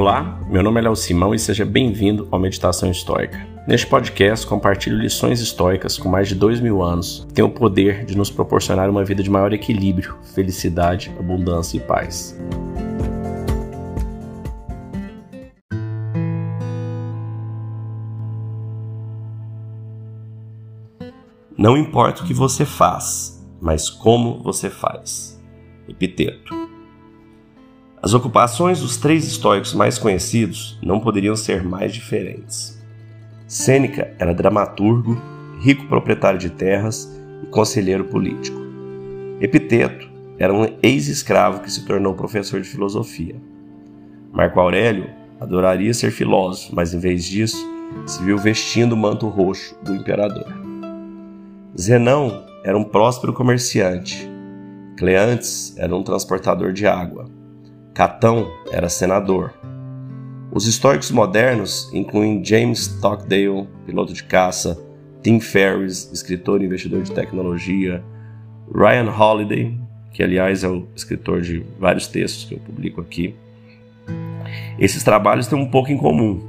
Olá, meu nome é Léo Simão e seja bem-vindo ao Meditação Histórica. Neste podcast, compartilho lições históricas com mais de dois mil anos que têm o poder de nos proporcionar uma vida de maior equilíbrio, felicidade, abundância e paz. Não importa o que você faz, mas como você faz. Epiteto. As ocupações dos três históricos mais conhecidos não poderiam ser mais diferentes. Sêneca era dramaturgo, rico proprietário de terras e conselheiro político. Epiteto era um ex-escravo que se tornou professor de filosofia. Marco Aurélio adoraria ser filósofo, mas em vez disso, se viu vestindo o manto roxo do imperador. Zenão era um próspero comerciante. Cleantes era um transportador de água. Catão era senador. Os históricos modernos incluem James Stockdale, piloto de caça, Tim Ferriss, escritor e investidor de tecnologia, Ryan Holiday, que aliás é o escritor de vários textos que eu publico aqui. Esses trabalhos têm um pouco em comum.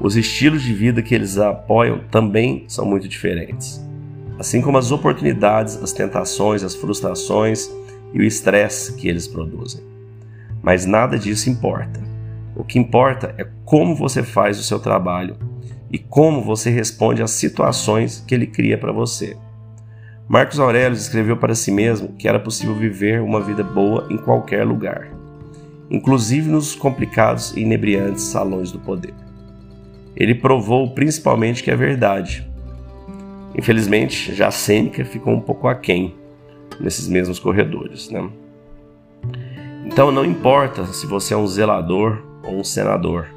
Os estilos de vida que eles apoiam também são muito diferentes, assim como as oportunidades, as tentações, as frustrações e o estresse que eles produzem. Mas nada disso importa. O que importa é como você faz o seu trabalho e como você responde às situações que ele cria para você. Marcos Aurélio escreveu para si mesmo que era possível viver uma vida boa em qualquer lugar, inclusive nos complicados e inebriantes salões do poder. Ele provou principalmente que é verdade. Infelizmente, já Sêneca ficou um pouco aquém nesses mesmos corredores. Né? Então não importa se você é um zelador ou um senador.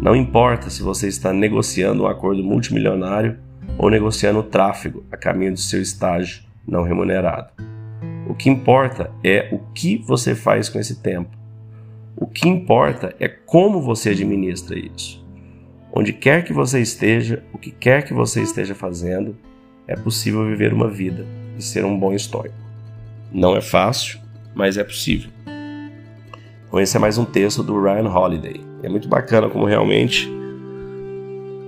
Não importa se você está negociando um acordo multimilionário ou negociando o tráfego a caminho do seu estágio não remunerado. O que importa é o que você faz com esse tempo. O que importa é como você administra isso. Onde quer que você esteja, o que quer que você esteja fazendo, é possível viver uma vida e ser um bom estoico. Não é fácil, mas é possível. Então esse é mais um texto do Ryan Holiday. É muito bacana como realmente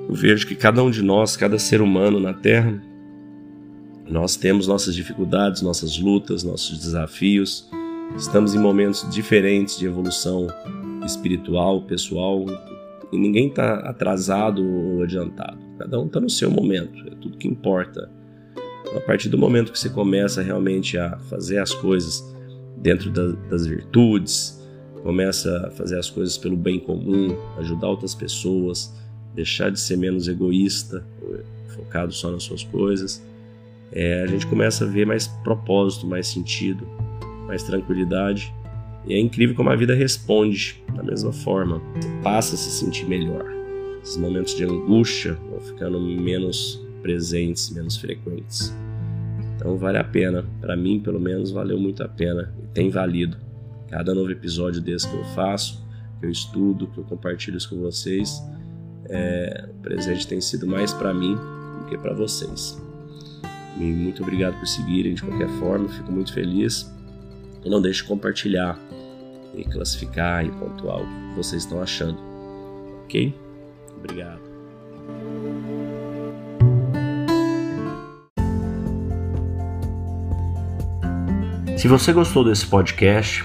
eu vejo que cada um de nós, cada ser humano na Terra, nós temos nossas dificuldades, nossas lutas, nossos desafios. Estamos em momentos diferentes de evolução espiritual, pessoal, e ninguém está atrasado ou adiantado. Cada um está no seu momento, é tudo que importa. A partir do momento que você começa realmente a fazer as coisas dentro das virtudes, começa a fazer as coisas pelo bem comum, ajudar outras pessoas, deixar de ser menos egoísta, focado só nas suas coisas, é, a gente começa a ver mais propósito, mais sentido, mais tranquilidade. E é incrível como a vida responde da mesma forma. Você passa a se sentir melhor. Esses momentos de angústia vão ficando menos presentes, menos frequentes. Então vale a pena. Para mim, pelo menos, valeu muito a pena e tem valido. Cada novo episódio desse que eu faço, que eu estudo, que eu compartilho isso com vocês, é, o presente tem sido mais para mim do que para vocês. E muito obrigado por seguirem de qualquer forma, fico muito feliz. E não deixe de compartilhar e classificar e pontuar o que vocês estão achando. Ok? Obrigado. Se você gostou desse podcast,